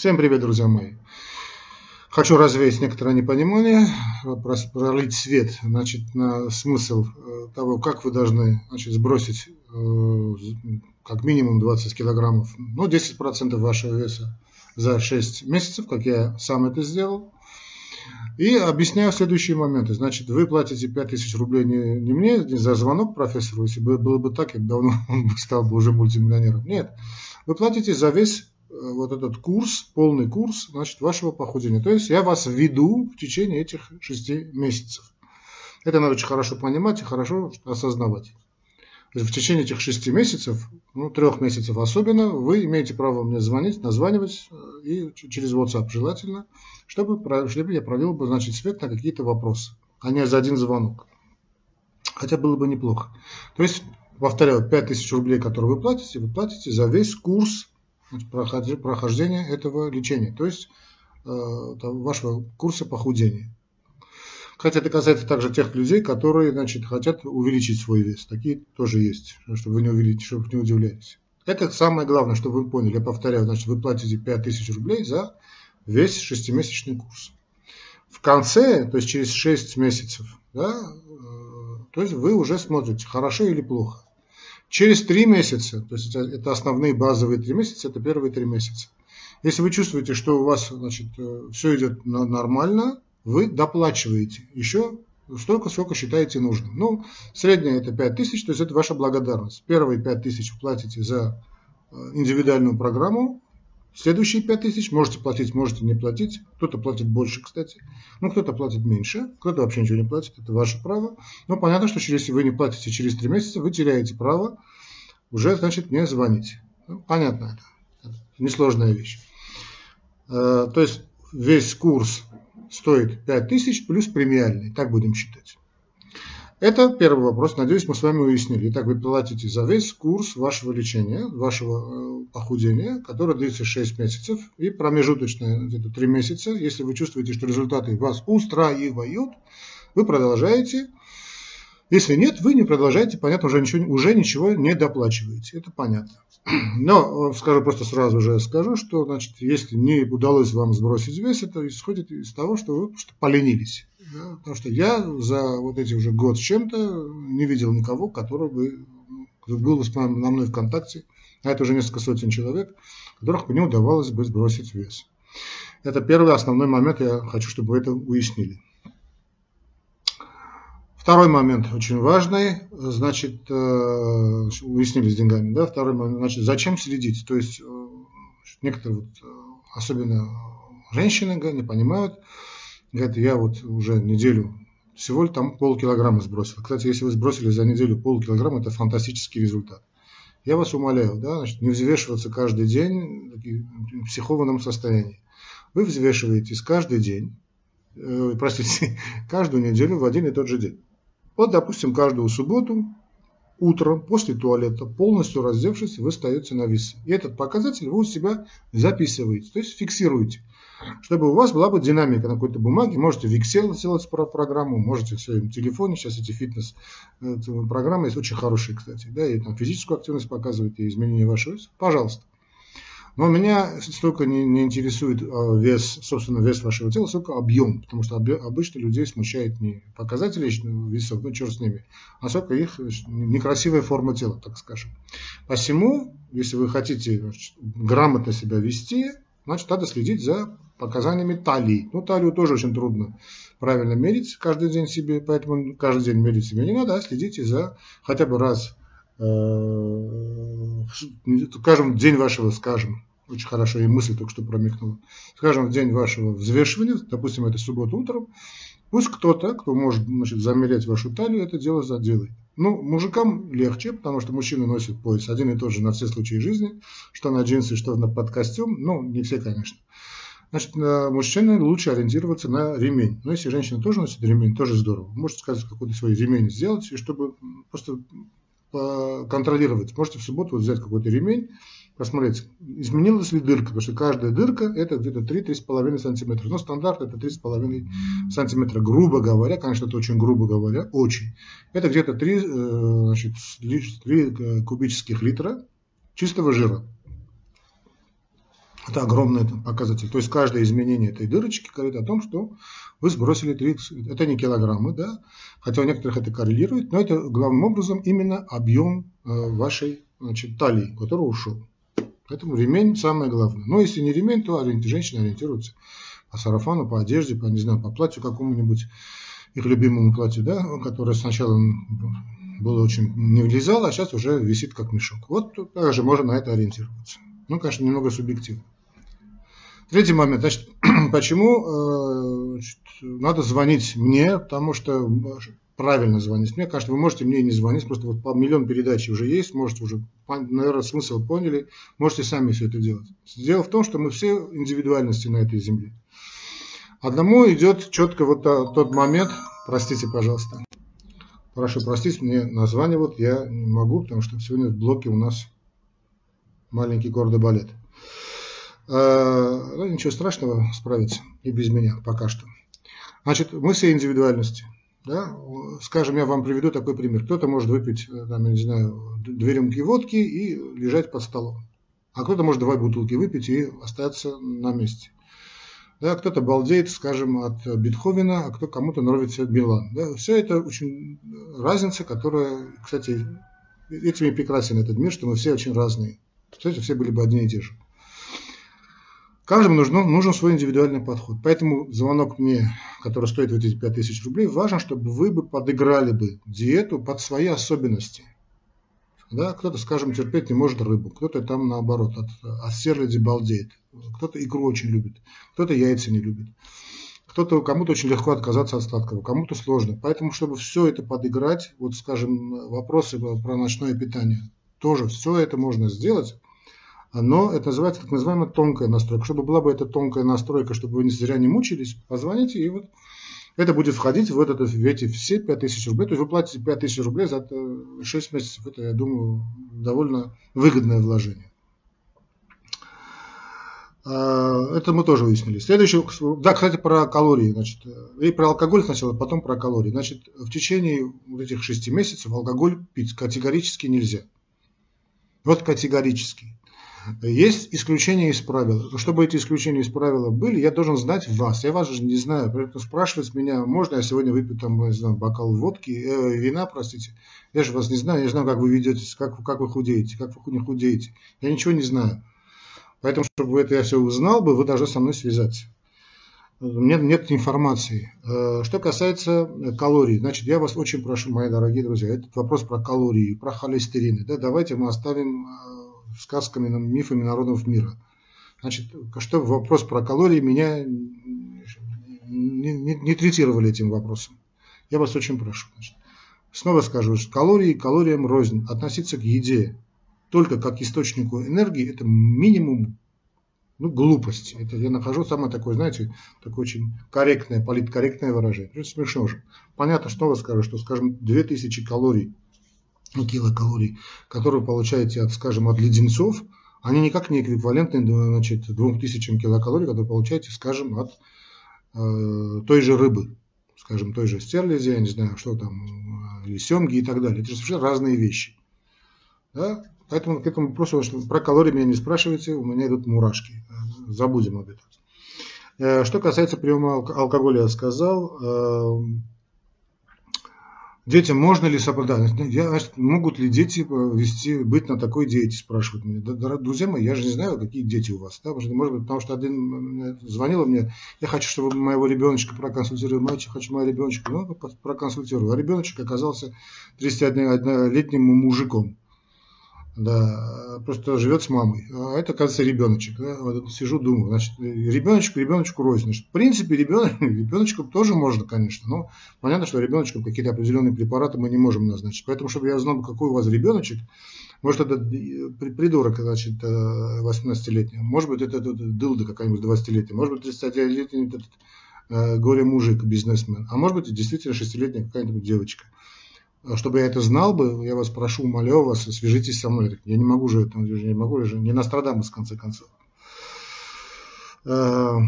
Всем привет, друзья мои. Хочу развеять некоторое непонимание, пролить свет значит, на смысл э, того, как вы должны значит, сбросить э, как минимум 20 килограммов, ну 10% вашего веса за 6 месяцев, как я сам это сделал. И объясняю следующие моменты. Значит, вы платите 5000 рублей не, не мне, не за звонок профессору, если бы было бы так, я бы давно стал бы уже мультимиллионером. Нет, вы платите за весь вот этот курс, полный курс, значит, вашего похудения. То есть я вас веду в течение этих шести месяцев. Это надо очень хорошо понимать и хорошо осознавать. В течение этих шести месяцев, ну, трех месяцев особенно, вы имеете право мне звонить, названивать э, и через WhatsApp желательно, чтобы, чтобы я провел бы, значит, свет на какие-то вопросы, а не за один звонок. Хотя было бы неплохо. То есть, повторяю, 5000 рублей, которые вы платите, вы платите за весь курс прохождения этого лечения, то есть э, вашего курса похудения. Хотя это касается также тех людей, которые значит, хотят увеличить свой вес. Такие тоже есть, чтобы вы не, увеличили, чтобы не удивлялись. Это самое главное, чтобы вы поняли. Я повторяю, значит, вы платите 5000 рублей за весь шестимесячный курс. В конце, то есть через 6 месяцев, да, э, то есть вы уже смотрите, хорошо или плохо. Через 3 месяца, то есть это основные базовые 3 месяца, это первые 3 месяца. Если вы чувствуете, что у вас значит, э, все идет нормально, вы доплачиваете еще столько, сколько считаете нужным. Ну, средняя это 5 тысяч, то есть это ваша благодарность. Первые 5 тысяч платите за э, индивидуальную программу, следующие 5 тысяч можете платить, можете не платить. Кто-то платит больше, кстати, ну кто-то платит меньше, кто-то вообще ничего не платит, это ваше право. Но понятно, что если вы не платите через 3 месяца, вы теряете право уже, значит, мне звонить. Ну, понятно это, несложная вещь. Э, то есть весь курс стоит 5000 плюс премиальный, так будем считать. Это первый вопрос, надеюсь, мы с вами уяснили. Итак, вы платите за весь курс вашего лечения, вашего э, похудения, который длится 6 месяцев, и промежуточное где-то 3 месяца. Если вы чувствуете, что результаты вас устраивают, вы продолжаете. Если нет, вы не продолжаете, понятно, уже ничего, уже ничего не доплачиваете. Это понятно. Но скажу просто сразу же скажу, что значит, если не удалось вам сбросить вес, это исходит из того, что вы просто поленились. Да? Потому что я за вот эти уже год с чем-то не видел никого, который бы был на мной контакте, а это уже несколько сотен человек, которых бы не удавалось бы сбросить вес. Это первый основной момент, я хочу, чтобы вы это уяснили. Второй момент очень важный, значит, э, уяснили с деньгами, да, второй момент, значит, зачем следить, то есть э, некоторые, вот, э, особенно женщины, не понимают, говорят, я вот уже неделю всего там полкилограмма сбросил. Кстати, если вы сбросили за неделю полкилограмма, это фантастический результат. Я вас умоляю, да, значит, не взвешиваться каждый день в психованном состоянии. Вы взвешиваетесь каждый день, простите, каждую неделю в один и тот же день. Вот, допустим, каждую субботу утром после туалета, полностью раздевшись, вы встаете на весы. И этот показатель вы у себя записываете, то есть фиксируете. Чтобы у вас была бы динамика на какой-то бумаге, можете в Excel сделать программу, можете в своем телефоне, сейчас эти фитнес-программы есть очень хорошие, кстати, да, и там физическую активность показывают, и изменение вашего веса. Пожалуйста. Но меня столько не, не интересует а, вес, собственно, вес вашего тела, сколько объем, потому что обычно людей смущает не показатели весов, ну черт с ними, а сколько их некрасивая форма тела, так скажем. Посему, если вы хотите значит, грамотно себя вести, значит, надо следить за показаниями талии. Ну, талию тоже очень трудно правильно мерить каждый день себе, поэтому каждый день мерить себе не надо, а следите за хотя бы раз Э, скажем, день вашего, скажем, очень хорошо, и мысль только что промелькнула, скажем, день вашего взвешивания, допустим, это суббота утром, пусть кто-то, кто может значит, замерять вашу талию, это дело заделает. Ну, мужикам легче, потому что мужчины носят пояс один и тот же на все случаи жизни, что на джинсы, что на подкостюм, ну, не все, конечно. Значит, мужчины лучше ориентироваться на ремень. Но если женщина тоже носит ремень, тоже здорово. Можете сказать, какой-то свой ремень сделать, и чтобы просто контролировать. Можете в субботу вот взять какой-то ремень, посмотреть, изменилась ли дырка, потому что каждая дырка это где-то 3-3,5 сантиметра. Но стандарт это 3,5 сантиметра, грубо говоря, конечно, это очень грубо говоря, очень. Это где-то 3, э, значит, 3 э, кубических литра чистого жира. Это огромный показатель. То есть каждое изменение этой дырочки говорит о том, что вы сбросили 30, это не килограммы, да, хотя у некоторых это коррелирует, но это главным образом именно объем э, вашей значит, талии, который ушел. Поэтому ремень самое главное. Но если не ремень, то женщины ориентируются по сарафану, по одежде, по, не знаю, по платью какому-нибудь, их любимому платью, да, которое сначала было очень не влезало, а сейчас уже висит как мешок. Вот также можно на это ориентироваться. Ну, конечно, немного субъективно. Третий момент. Значит, почему э, значит, надо звонить мне? Потому что правильно звонить мне. Конечно, вы можете мне не звонить, просто вот по миллион передач уже есть, можете уже, наверное, смысл поняли, можете сами все это делать. Дело в том, что мы все индивидуальности на этой земле. Одному идет четко вот тот момент, простите, пожалуйста, прошу простить, мне названивают, я не могу, потому что сегодня в блоке у нас маленький гордый балет. Ну, ничего страшного, справиться и без меня пока что. Значит, мы все индивидуальности. Да? Скажем, я вам приведу такой пример. Кто-то может выпить, э, там, я не знаю, две рюмки водки и лежать под столом. А кто-то может два бутылки выпить и остаться на месте. Да, кто-то балдеет, скажем, от Бетховена, а кто кому-то нравится Билан. Да, все это очень разница, которая, кстати, этим и прекрасен этот мир, что мы все очень разные. Кстати, все были бы одни и те же. Каждому нужен, нужен свой индивидуальный подход. Поэтому звонок мне, который стоит вот эти 5000 рублей, важен, чтобы вы бы подыграли бы диету под свои особенности. Да, кто-то, скажем, терпеть не может рыбу, кто-то там наоборот от, от серляди балдеет, кто-то икру очень любит, кто-то яйца не любит, кто-то кому-то очень легко отказаться от сладкого, кому-то сложно. Поэтому, чтобы все это подыграть, вот, скажем, вопросы про ночное питание, тоже все это можно сделать но это называется так называемая тонкая настройка. Чтобы была бы эта тонкая настройка, чтобы вы не зря не мучились, позвоните, и вот это будет входить в, этот, в эти все 5000 рублей. То есть вы платите 5000 рублей за 6 месяцев. Это, я думаю, довольно выгодное вложение. А, это мы тоже выяснили. Следующий, да, кстати, про калории, значит, и про алкоголь сначала, потом про калории. Значит, в течение вот этих 6 месяцев алкоголь пить категорически нельзя. Вот категорически. Есть исключения из правил. Чтобы эти исключения из правила были, я должен знать вас. Я вас же не знаю. Поэтому спрашивать меня, можно я сегодня выпью там, не знаю, бокал водки, э, вина, простите. Я же вас не знаю. Я не знаю, как вы ведетесь, как, как вы худеете, как вы не худеете. Я ничего не знаю. Поэтому, чтобы это я все узнал бы, вы должны со мной связаться. Нет, нет информации. Э, что касается калорий, значит, я вас очень прошу, мои дорогие друзья, этот вопрос про калории, про холестерины. Да, давайте мы оставим э, сказками, мифами народов мира. Значит, что вопрос про калории меня не, не, не третировали этим вопросом. Я вас очень прошу. Значит, снова скажу, что калории калориям рознь. Относиться к еде только как источнику энергии – это минимум ну, глупости. Это я нахожу самое такое, знаете, такое очень корректное, политкорректное выражение. Это смешно же. Понятно, снова скажу, что, скажем, 2000 калорий килокалорий, которые вы получаете, от, скажем, от леденцов, они никак не эквивалентны значит, 2000 килокалорий, которые получаете, скажем, от э, той же рыбы, скажем, той же стерлиди, я не знаю, что там, или семги и так далее. Это же совершенно разные вещи. Да? Поэтому к этому вопросу, про калории меня не спрашивайте, у меня идут мурашки. Забудем об этом. Э, что касается приема алкоголя, я сказал, э, Детям можно ли соблюдать? Я, могут ли дети э, вести, быть на такой диете, спрашивают меня. Друзья мои, я же не знаю, какие дети у вас. Да? Может быть, потому что один звонил мне, я хочу, чтобы моего ребеночка проконсультировали, мальчик, хочу моего ребеночка, ну, проконсультирую. А ребеночек оказался 31-летним мужиком. Да, просто живет с мамой. А это, кажется, ребеночек. Да? Вот сижу, думаю, значит, ребеночку, ребеночку рознь. Значит, в принципе, ребенок, ребеночку тоже можно, конечно, но понятно, что ребеночку какие-то определенные препараты мы не можем назначить. Поэтому, чтобы я знал, какой у вас ребеночек, может, это придурок, значит, 18-летний, э, может быть, это, это дылда какая-нибудь 20-летняя, может быть, 30-летний этот э, горе-мужик, бизнесмен, а может быть, действительно 6-летняя какая-нибудь девочка. А чтобы я это знал бы, я вас прошу, молю вас, свяжитесь со мной. Я не могу же, это, не могу же, не Нострадамус, в конце концов. Э,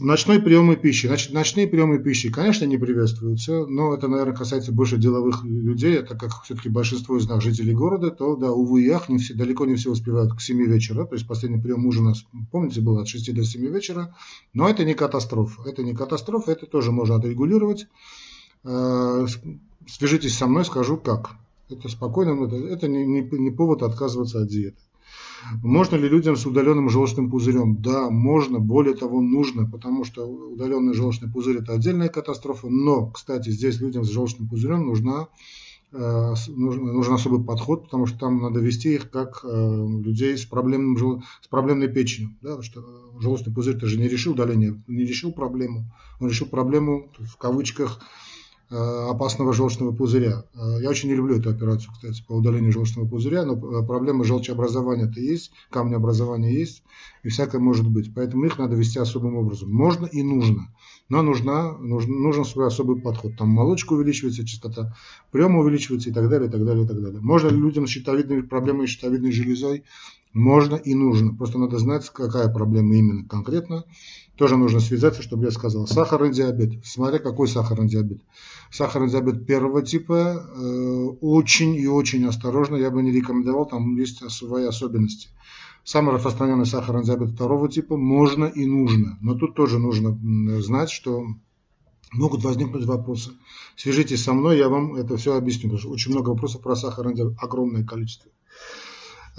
Ночной приемы пищи. Значит, ночные приемы пищи, конечно, не приветствуются, но это, наверное, касается больше деловых людей, так как все-таки большинство из нас жителей города, то, да, увы и ах, не все, далеко не все успевают к 7 вечера, то есть последний прием ужина, помните, был от 6 до 7 вечера, но это не катастрофа, это не катастрофа, это тоже можно отрегулировать. Э, свяжитесь со мной, скажу как. Это спокойно, это, это не, не, не повод отказываться от диеты. Можно ли людям с удаленным желчным пузырем? Да, можно, более того, нужно, потому что удаленный желчный пузырь – это отдельная катастрофа. Но, кстати, здесь людям с желчным пузырем нужна, э, нужен, особый подход, потому что там надо вести их как э, людей с, проблемным, с проблемной печенью. Да, что желчный пузырь-то же не решил удаление, не решил проблему. Он решил проблему, в кавычках, Э, опасного желчного пузыря. Э, я очень не люблю эту операцию, кстати, по удалению желчного пузыря, но э, проблема желчеобразования-то есть, камнеобразования есть, и всякое может быть. Поэтому их надо вести особым образом. Можно и нужно, но нужна, нужен, нужен свой особый подход. Там молочка увеличивается, частота приема увеличивается и так далее, и так далее, и так далее. Можно людям с щитовидной проблемой щитовидной железой? Можно и нужно. Просто надо знать, какая проблема именно конкретно. Тоже нужно связаться, чтобы я сказал. Сахарный диабет. Смотря какой сахарный диабет. Сахарный диабет первого типа э, очень и очень осторожно. Я бы не рекомендовал, там есть свои особенности. Самый распространенный сахарный диабет второго типа можно и нужно. Но тут тоже нужно знать, что могут возникнуть вопросы. Свяжитесь со мной, я вам это все объясню. Потому что очень много вопросов про сахарный диабет, огромное количество.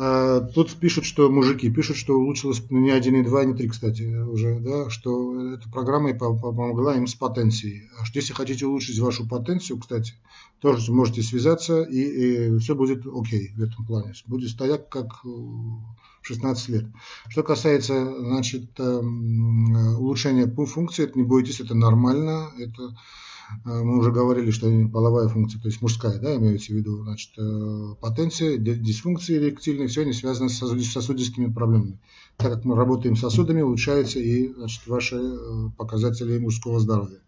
А, тут пишут, что мужики пишут, что улучшилось не 1,2, не 3, кстати, уже, да, что эта программа помогла им с потенцией. А что если хотите улучшить вашу потенцию, кстати, тоже можете связаться, и, и все будет окей в этом плане. Будет стоять как в 16 лет. Что касается значит, эм, улучшения функции, это не бойтесь, это нормально, это мы уже говорили, что половая функция, то есть мужская, да, имеется в виду, значит, э, потенция, дисфункции эректильные, все они связаны с сосудистыми проблемами. Так как мы работаем с сосудами, улучшаются и значит, ваши э, показатели мужского здоровья.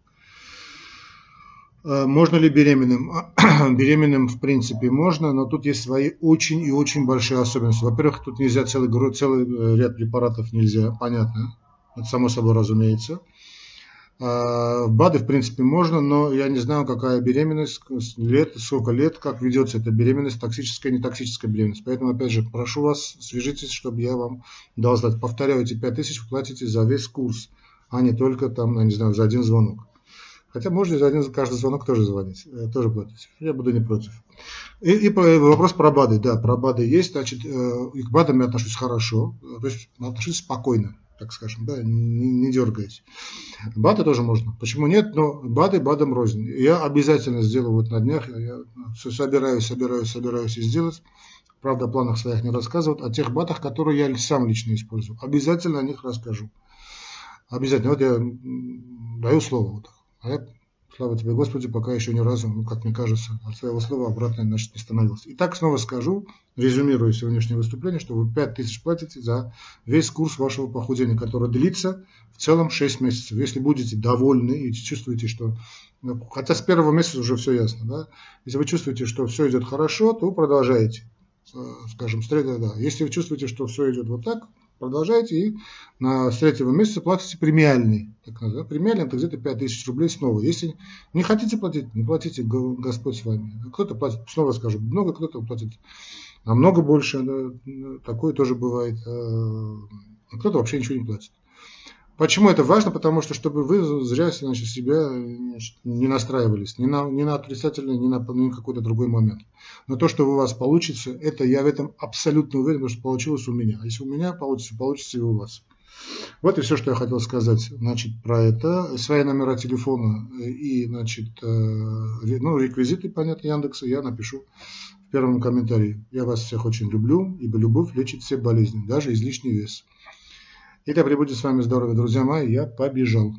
Э, можно ли беременным? беременным в принципе можно, но тут есть свои очень и очень большие особенности. Во-первых, тут нельзя целый, целый ряд препаратов нельзя, понятно, это само собой разумеется. А, БАДы, в принципе, можно, но я не знаю, какая беременность, лет, сколько лет, как ведется эта беременность, токсическая, не токсическая беременность. Поэтому, опять же, прошу вас, свяжитесь, чтобы я вам дал знать. Повторяю, эти 5000 вы платите за весь курс, а не только там, я не знаю, за один звонок. Хотя можно за один каждый звонок тоже звонить, э, тоже платить. Я буду не против. И, и вопрос про БАДы. Да, про БАДы есть. Значит, э, и к БАДам я отношусь хорошо, то есть отношусь спокойно так скажем, да, не, не дергаясь. БАДы тоже можно. Почему нет? Но БАДы БАДам рознь. Я обязательно сделаю вот на днях, я все собираюсь, собираюсь, собираюсь и сделать. Правда, о планах своих не рассказывают, о тех БАДах, которые я сам лично использую. Обязательно о них расскажу. Обязательно. Вот я даю слово. Вот так. Слава тебе, Господи, пока еще ни разу, ну, как мне кажется, от своего слова обратно значит, не становился. Итак, снова скажу, резюмируя сегодняшнее выступление, что вы 5 тысяч платите за весь курс вашего похудения, который длится в целом 6 месяцев. Если будете довольны и чувствуете, что... Ну, хотя с первого месяца уже все ясно, да? Если вы чувствуете, что все идет хорошо, то продолжайте. Э, скажем, с третьего, да. Если вы чувствуете, что все идет вот так, продолжаете и на, с третьего месяца платите премиальный. Так называемый. Премиальный это где-то 5000 рублей снова. Если не хотите платить, не платите, Господь с вами. Кто-то платит, снова скажу, много, кто-то платит намного больше. Такое тоже бывает. А, а кто-то вообще ничего не платит. Почему это важно? Потому что, чтобы вы зря значит, себя не настраивались ни на, ни на отрицательный, ни на, ни на какой-то другой момент. Но то, что у вас получится, это я в этом абсолютно уверен, потому что получилось у меня. А если у меня получится, получится и у вас. Вот и все, что я хотел сказать значит, про это. Свои номера телефона и значит, э, ну, реквизиты, понятно, Яндекса я напишу в первом комментарии. Я вас всех очень люблю, ибо любовь лечит все болезни, даже излишний вес. И да пребудет с вами здоровье, друзья мои, я побежал.